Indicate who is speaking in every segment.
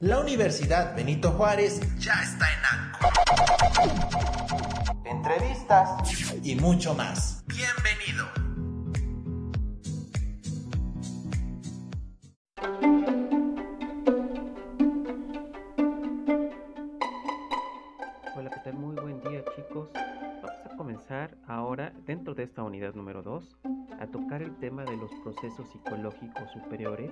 Speaker 1: La Universidad Benito Juárez ya está en ANCO. Entrevistas y mucho más. Bienvenido.
Speaker 2: Hola, ¿qué tal? Muy buen día chicos. Vamos a comenzar ahora, dentro de esta unidad número 2, a tocar el tema de los procesos psicológicos superiores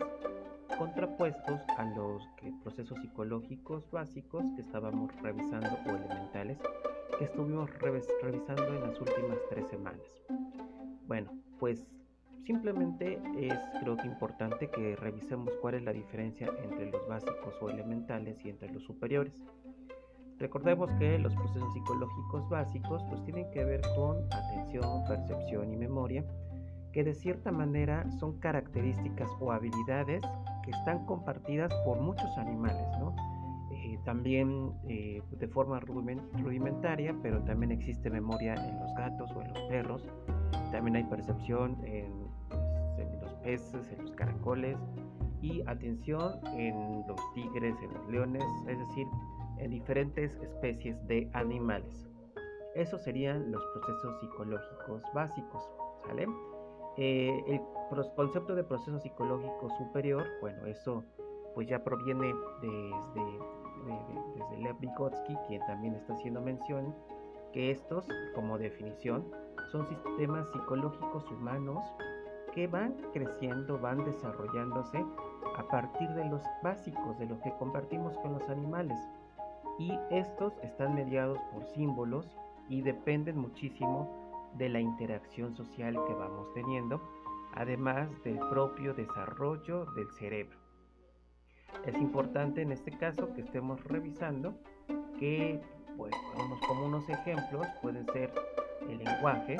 Speaker 2: contrapuestos a los procesos psicológicos básicos que estábamos revisando o elementales que estuvimos revisando en las últimas tres semanas. Bueno, pues simplemente es creo que importante que revisemos cuál es la diferencia entre los básicos o elementales y entre los superiores. Recordemos que los procesos psicológicos básicos pues tienen que ver con atención, percepción y memoria, que de cierta manera son características o habilidades que están compartidas por muchos animales, ¿no? Eh, también eh, de forma rudimentaria, pero también existe memoria en los gatos o en los perros. También hay percepción en, pues, en los peces, en los caracoles y atención en los tigres, en los leones, es decir, en diferentes especies de animales. Esos serían los procesos psicológicos básicos, ¿sale? Eh, el concepto de proceso psicológico superior, bueno, eso pues ya proviene desde, desde Lev Vygotsky, quien también está haciendo mención que estos, como definición, son sistemas psicológicos humanos que van creciendo, van desarrollándose a partir de los básicos, de lo que compartimos con los animales. Y estos están mediados por símbolos y dependen muchísimo de la interacción social que vamos teniendo, además del propio desarrollo del cerebro. Es importante en este caso que estemos revisando que, pues, como unos ejemplos, pueden ser el lenguaje,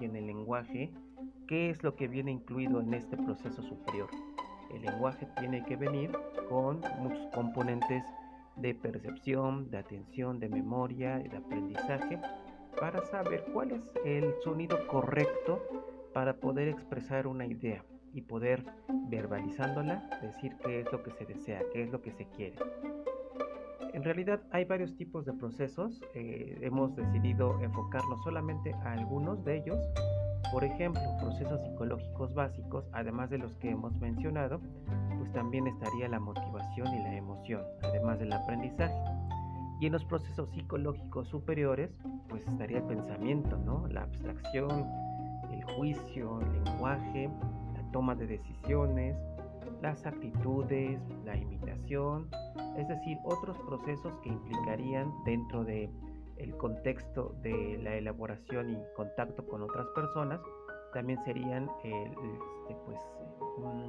Speaker 2: y en el lenguaje, ¿qué es lo que viene incluido en este proceso superior? El lenguaje tiene que venir con muchos componentes de percepción, de atención, de memoria, de aprendizaje, para saber cuál es el sonido correcto para poder expresar una idea y poder verbalizándola decir qué es lo que se desea, qué es lo que se quiere. En realidad hay varios tipos de procesos, eh, hemos decidido enfocarnos solamente a algunos de ellos, por ejemplo, procesos psicológicos básicos, además de los que hemos mencionado, pues también estaría la motivación y la emoción, además del aprendizaje. Y en los procesos psicológicos superiores, pues estaría el pensamiento, ¿no? La abstracción, el juicio, el lenguaje, la toma de decisiones, las actitudes, la imitación, es decir, otros procesos que implicarían dentro de el contexto de la elaboración y contacto con otras personas, también serían este, pues, un,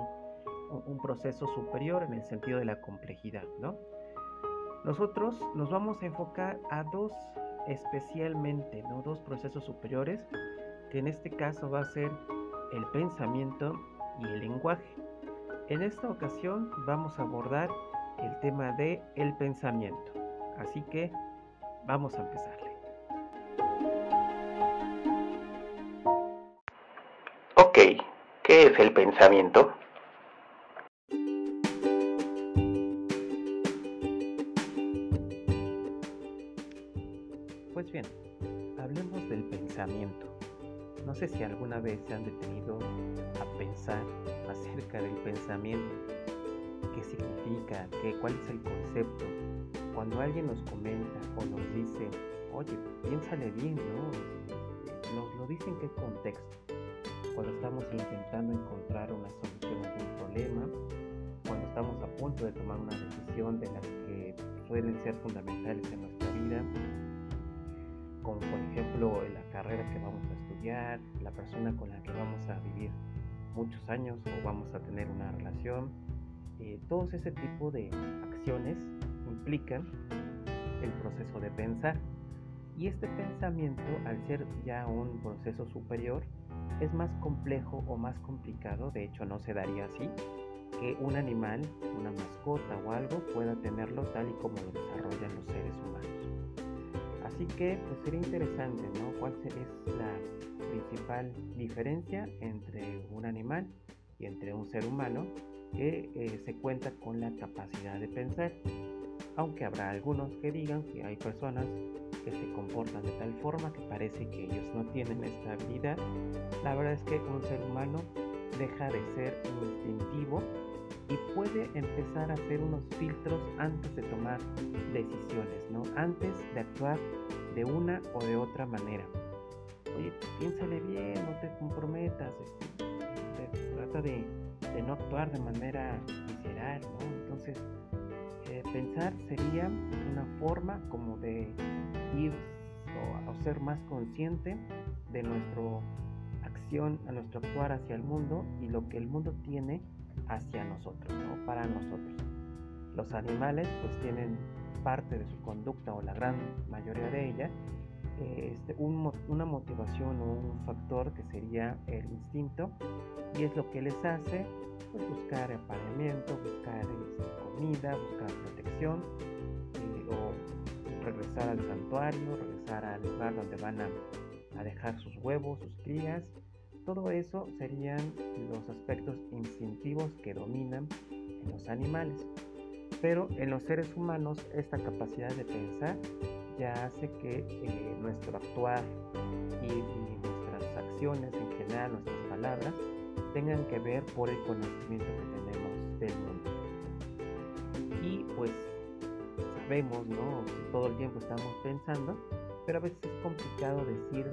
Speaker 2: un proceso superior en el sentido de la complejidad, ¿no? Nosotros nos vamos a enfocar a dos especialmente, ¿no? dos procesos superiores, que en este caso va a ser el pensamiento y el lenguaje. En esta ocasión vamos a abordar el tema de el pensamiento. Así que vamos a empezarle.
Speaker 3: Ok, ¿qué es el pensamiento?
Speaker 2: No sé si alguna vez se han detenido a pensar acerca del pensamiento, qué significa, qué, cuál es el concepto. Cuando alguien nos comenta o nos dice, oye, piénsale bien, ¿no? Nos lo dicen en qué contexto. Cuando estamos intentando encontrar una solución a un problema, cuando estamos a punto de tomar una decisión de las que suelen ser fundamentales en nuestra vida, como por ejemplo la carrera que vamos a estudiar, la persona con la que vamos a vivir muchos años o vamos a tener una relación. Eh, todos ese tipo de acciones implican el proceso de pensar. Y este pensamiento, al ser ya un proceso superior, es más complejo o más complicado, de hecho no se daría así, que un animal, una mascota o algo pueda tenerlo tal y como lo desarrollan los seres humanos. Así que pues sería interesante, ¿no? ¿Cuál es la principal diferencia entre un animal y entre un ser humano que eh, se cuenta con la capacidad de pensar. Aunque habrá algunos que digan que hay personas que se comportan de tal forma que parece que ellos no tienen esta habilidad, la verdad es que un ser humano deja de ser instintivo y puede empezar a hacer unos filtros antes de tomar decisiones, ¿no? Antes de actuar de una o de otra manera. Oye, piénsale bien, no te comprometas, este, trata de, no actuar de manera visceral, ¿no? Entonces, eh, pensar sería una forma como de ir o, ser más consciente de nuestra acción, a nuestro actuar hacia el mundo y lo que el mundo tiene hacia nosotros, ¿no? para nosotros. Los animales pues tienen parte de su conducta o la gran mayoría de ella este, una motivación o un factor que sería el instinto y es lo que les hace pues, buscar apareamiento, buscar este, comida, buscar protección eh, o regresar al santuario, regresar al lugar donde van a, a dejar sus huevos, sus crías todo eso serían los aspectos instintivos que dominan en los animales. Pero en los seres humanos esta capacidad de pensar ya hace que nuestro actuar y, nuestras acciones en general, nuestras palabras, tengan que ver por el conocimiento que tenemos del mundo. Y pues sabemos, ¿no? Todo el tiempo estamos pensando, pero a veces es complicado decir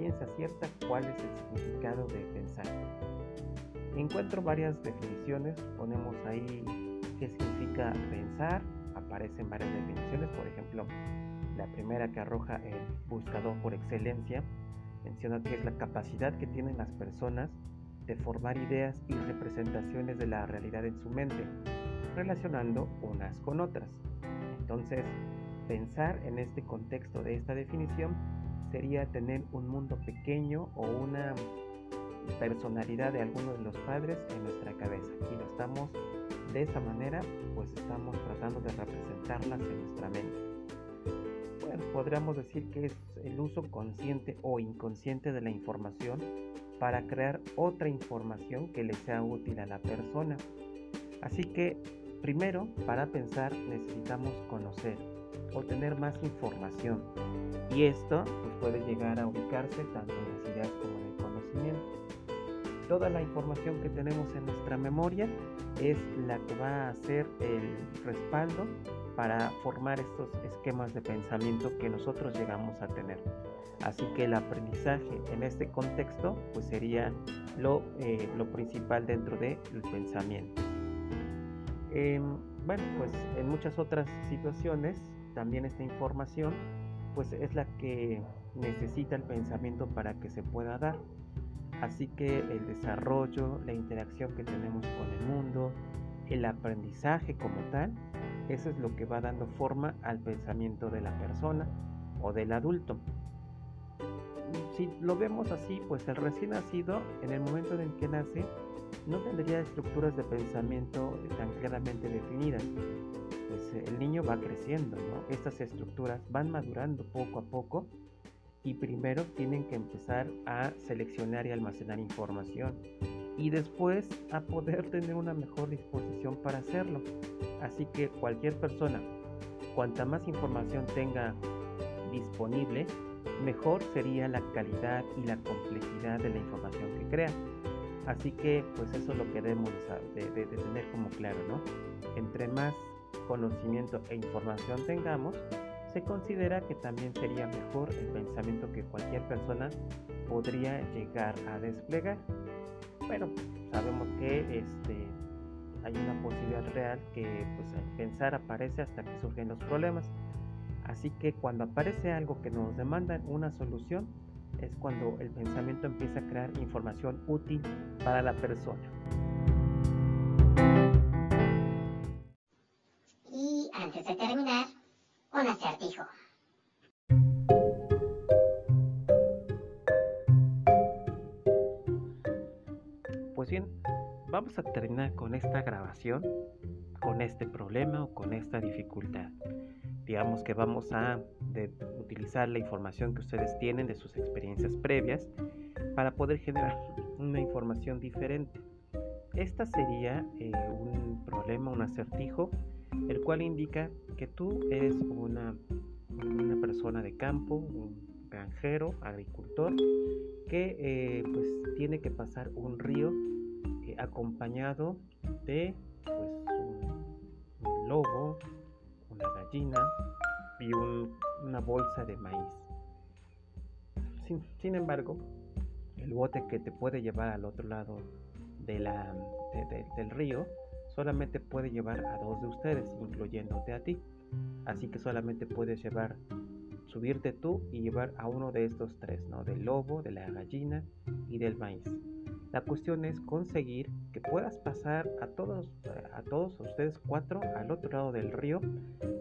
Speaker 2: ciencia cierta cuál es el significado de pensar. Encuentro varias definiciones, ponemos ahí qué significa pensar, aparecen varias definiciones, por ejemplo, la primera que arroja el buscador por excelencia menciona que es la capacidad que tienen las personas de formar ideas y representaciones de la realidad en su mente, relacionando unas con otras. Entonces, pensar en este contexto de esta definición sería tener un mundo pequeño o una personalidad de alguno de los padres en nuestra cabeza y lo estamos de esa manera pues estamos tratando de representarlas en nuestra mente podríamos decir que es el uso consciente o inconsciente de la información para crear otra información que le sea útil a la persona así que primero para pensar necesitamos conocer o tener más información y esto pues, puede llegar a ubicarse tanto en las ideas como. Toda la información que tenemos en nuestra memoria es la que va a ser el respaldo para formar estos esquemas de pensamiento que nosotros llegamos a tener. Así que el aprendizaje en este contexto pues sería lo, eh, lo principal dentro del pensamiento. Em, bueno, pues en muchas otras situaciones también esta información pues es la que necesita el pensamiento para que se pueda dar. Así que el desarrollo, la interacción que tenemos con el mundo, el aprendizaje como tal, eso es lo que va dando forma al pensamiento de la persona o del adulto. Si lo vemos así, pues el recién nacido, en el momento en el que nace, no tendría estructuras de pensamiento tan claramente definidas. Pues el niño va creciendo, ¿no? Estas estructuras van madurando poco a poco y primero tienen que empezar a seleccionar y almacenar información y después a poder tener una mejor disposición para hacerlo. Así que cualquier persona, cuanta más información tenga disponible, mejor sería la calidad y la complejidad de la información que crea. Así que pues eso es lo que debemos de, tener como claro, ¿no? Entre más conocimiento e información tengamos, se considera que también sería mejor el pensamiento que cualquier persona podría llegar a desplegar. Bueno, sabemos que este, hay una posibilidad real que pues, pensar aparece hasta que surgen los problemas. Así que cuando aparece algo que nos demanda una solución, es cuando el pensamiento empieza a crear información útil para la persona. Vamos a terminar con esta grabación, con este problema o con esta dificultad digamos que vamos a utilizar la información que ustedes tienen de sus experiencias previas para poder generar una información diferente. esta sería eh, un problema, un acertijo, el cual indica que tú eres una, una persona de campo, un granjero, agricultor, que eh, pues tiene que pasar un río eh, acompañado de pues, un, lobo, una gallina y una bolsa de maíz. Sin, embargo, el bote que te puede llevar al otro lado de la, del río solamente puede llevar a dos de ustedes, incluyéndote a ti. Así que solamente puedes llevar subirte tú y llevar a uno de estos tres, ¿no? Del lobo, de la gallina y del maíz. La cuestión es conseguir que puedas pasar a todos, a todos ustedes cuatro al otro lado del río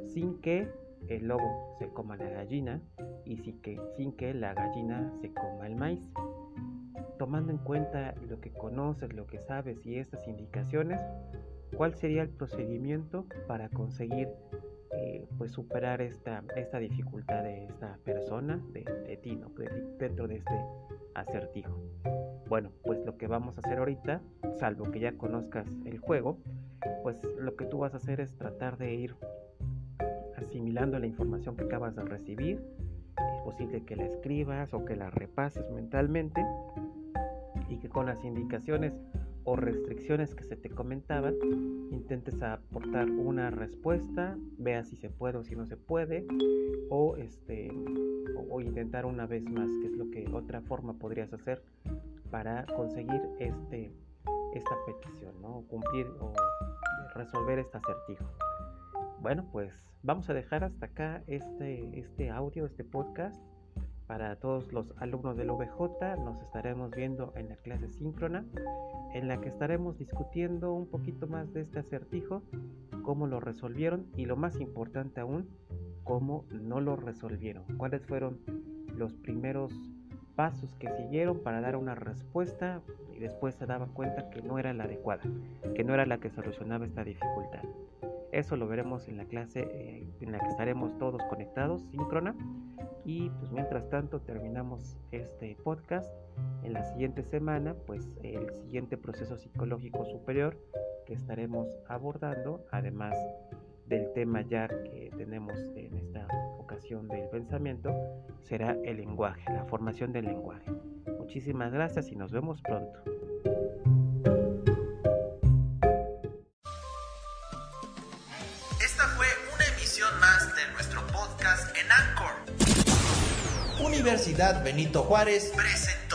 Speaker 2: sin que el lobo se coma la gallina y sin que, sin que la gallina se coma el maíz. Tomando en cuenta lo que conoces, lo que sabes y estas indicaciones, ¿cuál sería el procedimiento para conseguir eh, pues superar esta, esta dificultad de esta persona, de, de ti, ¿no? dentro de este acertijo. Bueno, pues lo que vamos a hacer ahorita, salvo que ya conozcas el juego, pues lo que tú vas a hacer es tratar de ir asimilando la información que acabas de recibir. Es posible que la escribas o que la repases mentalmente y que con las indicaciones o restricciones que se te comentaban, intentes aportar una respuesta, veas si se puede o si no se puede, o este o, intentar una vez más, que es lo que otra forma podrías hacer para conseguir este esta petición, ¿no? cumplir o resolver este acertijo. Bueno, pues vamos a dejar hasta acá este, este audio, este podcast. Para todos los alumnos del OBJ nos estaremos viendo en la clase síncrona en la que estaremos discutiendo un poquito más de este acertijo, cómo lo resolvieron y lo más importante aún, cómo no lo resolvieron, cuáles fueron los primeros pasos que siguieron para dar una respuesta y después se daban cuenta que no era la adecuada, que no era la que solucionaba esta dificultad. Eso lo veremos en la clase eh, en la que estaremos todos conectados, síncrona. Y pues mientras tanto terminamos este podcast. En la siguiente semana, pues el siguiente proceso psicológico superior que estaremos abordando, además del tema ya que tenemos en esta ocasión del pensamiento, será el lenguaje, la formación del lenguaje. Muchísimas gracias y nos vemos pronto.
Speaker 1: Universidad Benito Juárez presenta.